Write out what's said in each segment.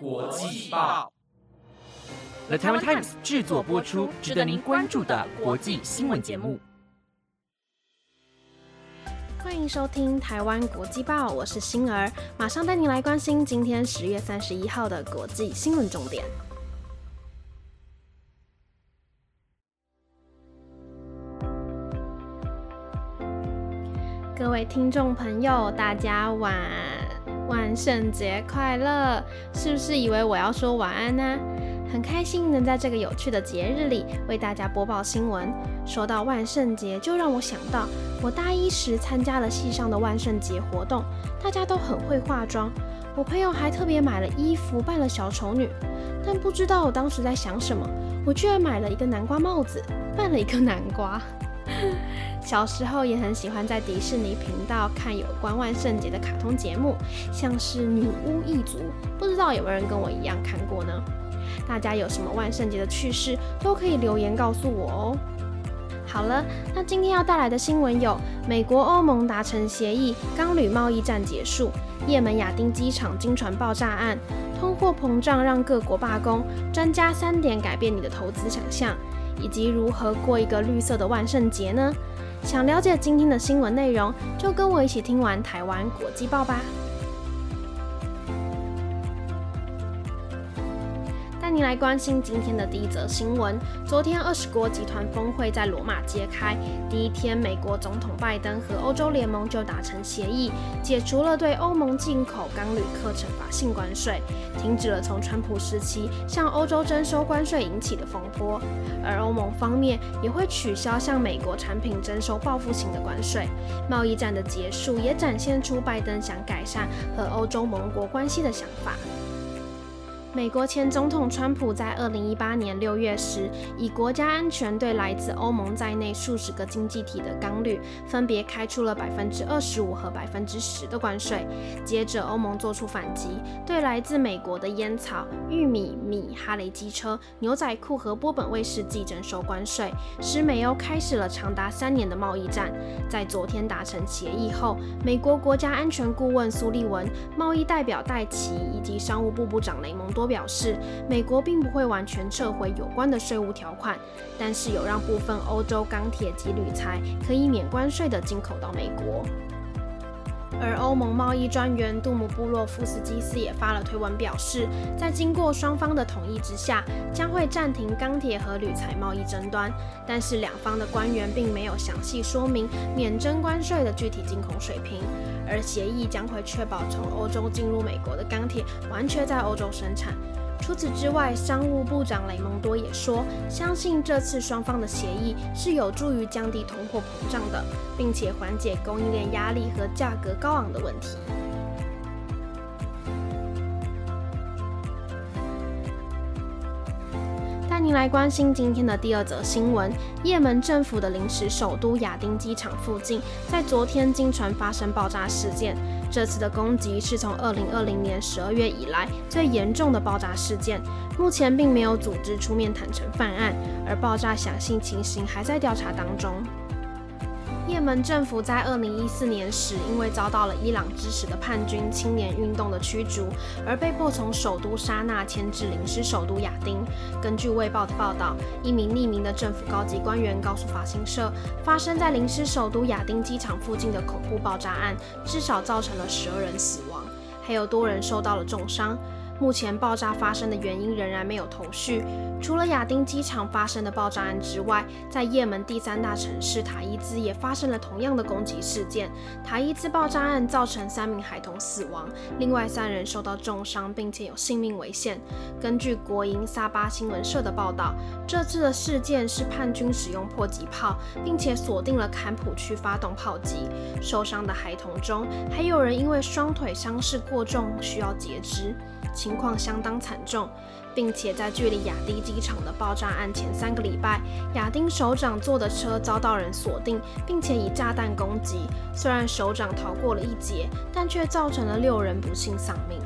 国际报，The Taiwan Times 制作播出，值得您关注的国际新闻节目。欢迎收听台湾国际报，我是星儿，马上带您来关心今天十月三十一号的国际新闻重点。各位听众朋友，大家晚万圣节快乐！是不是以为我要说晚安呢？很开心能在这个有趣的节日里为大家播报新闻。说到万圣节，就让我想到我大一时参加了系上的万圣节活动，大家都很会化妆。我朋友还特别买了衣服扮了小丑女，但不知道我当时在想什么，我居然买了一个南瓜帽子，扮了一个南瓜。小时候也很喜欢在迪士尼频道看有关万圣节的卡通节目，像是《女巫一族》，不知道有没有人跟我一样看过呢？大家有什么万圣节的趣事，都可以留言告诉我哦。好了，那今天要带来的新闻有：美国、欧盟达成协议，钢铝贸易战结束；也门亚丁机场经船爆炸案；通货膨胀让各国罢工；专家三点改变你的投资想象。以及如何过一个绿色的万圣节呢？想了解今天的新闻内容，就跟我一起听完台湾国际报吧。您来关心今天的第一则新闻。昨天，二十国集团峰会在罗马揭开，第一天，美国总统拜登和欧洲联盟就达成协议，解除了对欧盟进口钢铝课惩罚性关税，停止了从川普时期向欧洲征收关税引起的风波。而欧盟方面也会取消向美国产品征收报复性的关税。贸易战的结束也展现出拜登想改善和欧洲盟国关系的想法。美国前总统川普在二零一八年六月时，以国家安全对来自欧盟在内数十个经济体的钢铝分别开出了百分之二十五和百分之十的关税。接着，欧盟做出反击，对来自美国的烟草、玉米、米、哈雷机车、牛仔裤和波本威士忌征收关税，使美欧开始了长达三年的贸易战。在昨天达成协议后，美国国家安全顾问苏利文、贸易代表戴奇以及商务部部长雷蒙多。表示，美国并不会完全撤回有关的税务条款，但是有让部分欧洲钢铁及铝材可以免关税的进口到美国。而欧盟贸易专员杜姆布洛夫斯基斯也发了推文表示，在经过双方的同意之下，将会暂停钢铁和铝材贸易争端。但是两方的官员并没有详细说明免征关税的具体进口水平。而协议将会确保从欧洲进入美国的钢铁完全在欧洲生产。除此之外，商务部长雷蒙多也说，相信这次双方的协议是有助于降低通货膨胀的，并且缓解供应链压力和价格高昂的问题。来关心今天的第二则新闻：也门政府的临时首都亚丁机场附近，在昨天经传发生爆炸事件。这次的攻击是从2020年12月以来最严重的爆炸事件。目前并没有组织出面坦诚犯案，而爆炸详细情形还在调查当中。也门政府在二零一四年时，因为遭到了伊朗支持的叛军青年运动的驱逐，而被迫从首都沙那迁至临时首都亚丁。根据《卫报》的报道，一名匿名的政府高级官员告诉法新社，发生在临时首都亚丁机场附近的恐怖爆炸案，至少造成了十二人死亡，还有多人受到了重伤。目前爆炸发生的原因仍然没有头绪。除了亚丁机场发生的爆炸案之外，在也门第三大城市塔伊兹也发生了同样的攻击事件。塔伊兹爆炸案造成三名孩童死亡，另外三人受到重伤，并且有性命危险。根据国营萨巴新闻社的报道，这次的事件是叛军使用迫击炮，并且锁定了坎普区发动炮击。受伤的孩童中，还有人因为双腿伤势过重需要截肢。情况相当惨重，并且在距离亚丁机场的爆炸案前三个礼拜，亚丁首长坐的车遭到人锁定，并且以炸弹攻击。虽然首长逃过了一劫，但却造成了六人不幸丧命。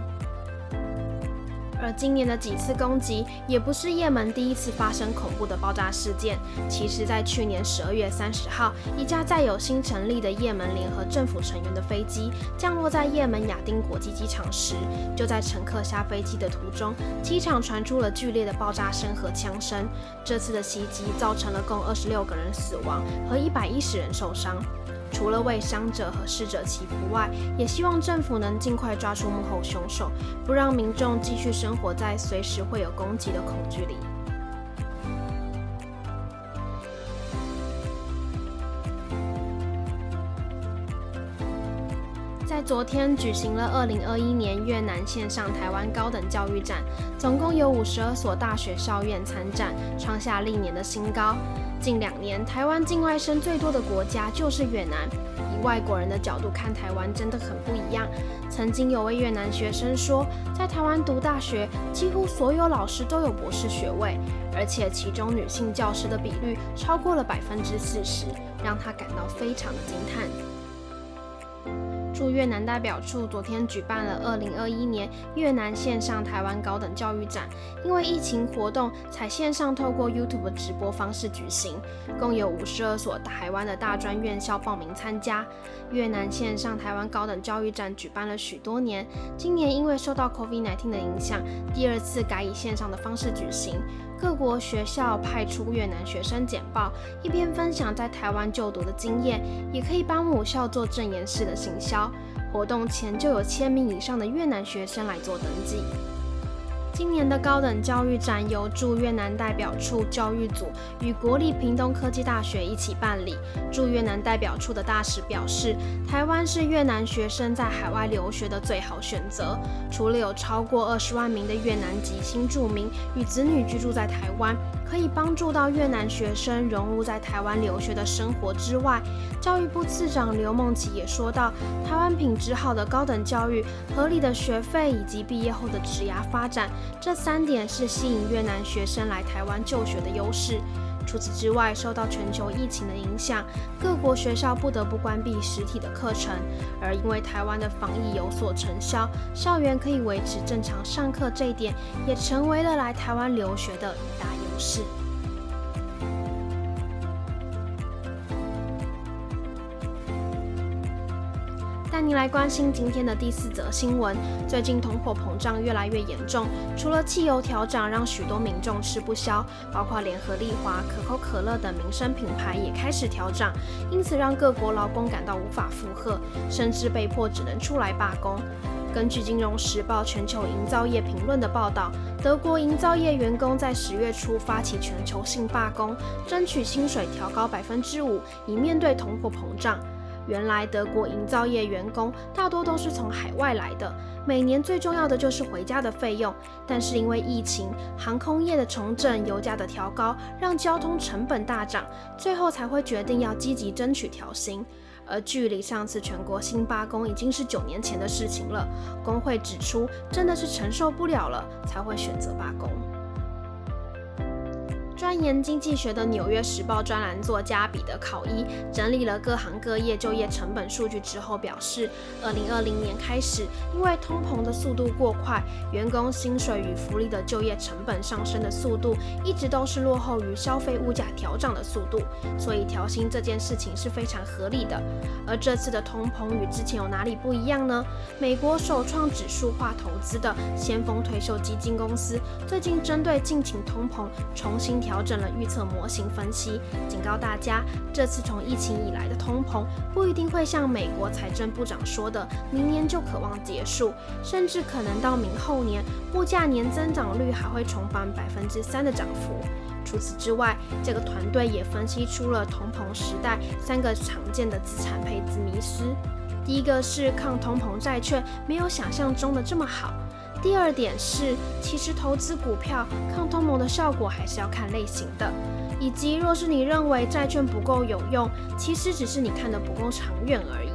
而今年的几次攻击也不是也门第一次发生恐怖的爆炸事件。其实，在去年十二月三十号，一架载有新成立的也门联合政府成员的飞机降落在也门亚丁国际机场时，就在乘客下飞机的途中，机场传出了剧烈的爆炸声和枪声。这次的袭击造成了共二十六个人死亡和一百一十人受伤。除了为伤者和逝者祈福外，也希望政府能尽快抓住幕后凶手，不让民众继续生活在随时会有攻击的恐惧里。在昨天举行了二零二一年越南线上台湾高等教育展，总共有五十二所大学校院参展，创下历年的新高。近两年，台湾境外生最多的国家就是越南。以外国人的角度看台湾，真的很不一样。曾经有位越南学生说，在台湾读大学，几乎所有老师都有博士学位，而且其中女性教师的比率超过了百分之四十，让他感到非常的惊叹。驻越南代表处昨天举办了二零二一年越南线上台湾高等教育展，因为疫情活动，采线上透过 YouTube 直播方式举行，共有五十二所台湾的大专院校报名参加。越南线上台湾高等教育展举办了许多年，今年因为受到 COVID-19 的影响，第二次改以线上的方式举行。各国学校派出越南学生简报，一边分享在台湾就读的经验，也可以帮母校做证言式的行销。活动前就有千名以上的越南学生来做登记。今年的高等教育展由驻越南代表处教育组与国立屏东科技大学一起办理。驻越南代表处的大使表示，台湾是越南学生在海外留学的最好选择。除了有超过二十万名的越南籍新住民与子女居住在台湾，可以帮助到越南学生融入在台湾留学的生活之外，教育部次长刘梦琪也说到，台湾品质好的高等教育、合理的学费以及毕业后的职涯发展。这三点是吸引越南学生来台湾就学的优势。除此之外，受到全球疫情的影响，各国学校不得不关闭实体的课程，而因为台湾的防疫有所成效，校园可以维持正常上课，这一点也成为了来台湾留学的一大优势。您来关心今天的第四则新闻。最近通货膨胀越来越严重，除了汽油调涨让许多民众吃不消，包括联合利华、可口可乐等民生品牌也开始调涨，因此让各国劳工感到无法负荷，甚至被迫只能出来罢工。根据《金融时报》全球营造业评论的报道，德国营造业员工在十月初发起全球性罢工，争取薪水调高百分之五，以面对通货膨胀。原来德国营造业员工大多都是从海外来的，每年最重要的就是回家的费用。但是因为疫情、航空业的重整、油价的调高，让交通成本大涨，最后才会决定要积极争取调薪。而距离上次全国性罢工已经是九年前的事情了，工会指出，真的是承受不了了，才会选择罢工。钻研经济学的《纽约时报》专栏作家彼得·考伊整理了各行各业就业成本数据之后表示，二零二零年开始，因为通膨的速度过快，员工薪水与福利的就业成本上升的速度一直都是落后于消费物价调涨的速度，所以调薪这件事情是非常合理的。而这次的通膨与之前有哪里不一样呢？美国首创指数化投资的先锋退休基金公司最近针对近期通膨重新。调整了预测模型分析，警告大家，这次从疫情以来的通膨不一定会像美国财政部长说的，明年就渴望结束，甚至可能到明后年，物价年增长率还会重返百分之三的涨幅。除此之外，这个团队也分析出了通膨时代三个常见的资产配置迷失。第一个是抗通膨债券没有想象中的这么好。第二点是，其实投资股票抗通膨的效果还是要看类型的，以及若是你认为债券不够有用，其实只是你看的不够长远而已。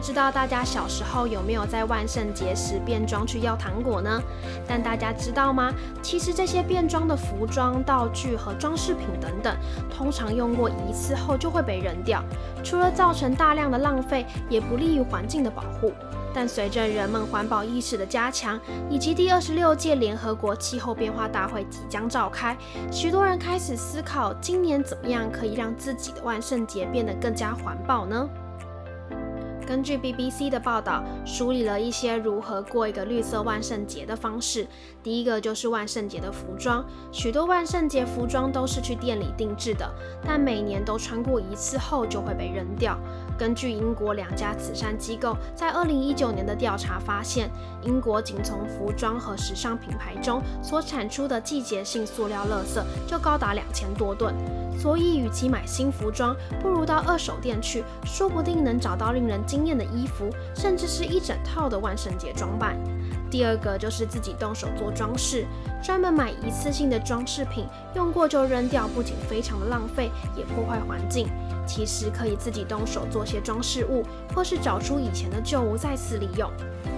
知道大家小时候有没有在万圣节时变装去要糖果呢？但大家知道吗？其实这些变装的服装、道具和装饰品等等，通常用过一次后就会被扔掉，除了造成大量的浪费，也不利于环境的保护。但随着人们环保意识的加强，以及第二十六届联合国气候变化大会即将召开，许多人开始思考，今年怎么样可以让自己的万圣节变得更加环保呢？根据 BBC 的报道，梳理了一些如何过一个绿色万圣节的方式。第一个就是万圣节的服装，许多万圣节服装都是去店里定制的，但每年都穿过一次后就会被扔掉。根据英国两家慈善机构在2019年的调查发现，英国仅从服装和时尚品牌中所产出的季节性塑料垃圾就高达两千多吨。所以，与其买新服装，不如到二手店去，说不定能找到令人惊艳的衣服，甚至是一整套的万圣节装扮。第二个就是自己动手做装饰，专门买一次性的装饰品，用过就扔掉，不仅非常的浪费，也破坏环境。其实可以自己动手做些装饰物，或是找出以前的旧物再次利用。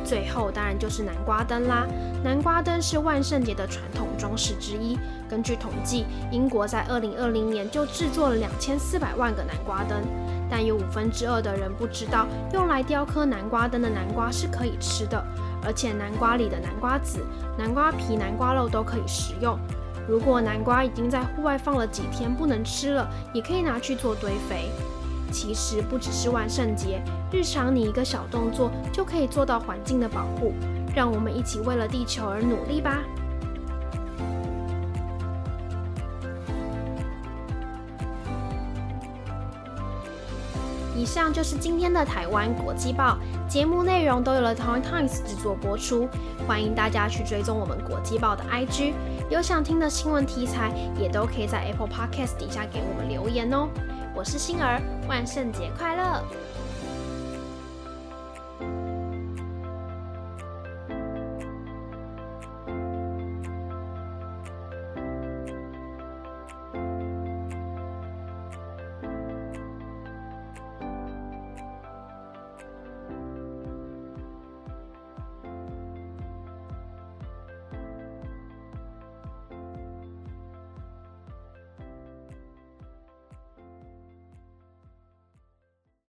最后当然就是南瓜灯啦。南瓜灯是万圣节的传统装饰之一。根据统计，英国在二零二零年就制作了两千四百万个南瓜灯，但有五分之二的人不知道，用来雕刻南瓜灯的南瓜是可以吃的，而且南瓜里的南瓜籽、南瓜皮、南瓜肉都可以食用。如果南瓜已经在户外放了几天不能吃了，也可以拿去做堆肥。其实不只是万圣节，日常你一个小动作就可以做到环境的保护。让我们一起为了地球而努力吧！以上就是今天的台湾国际报节目内容，都有了 toy Times 制作播出。欢迎大家去追踪我们国际报的 IG，有想听的新闻题材，也都可以在 Apple Podcast 底下给我们留言哦。我是星儿，万圣节快乐！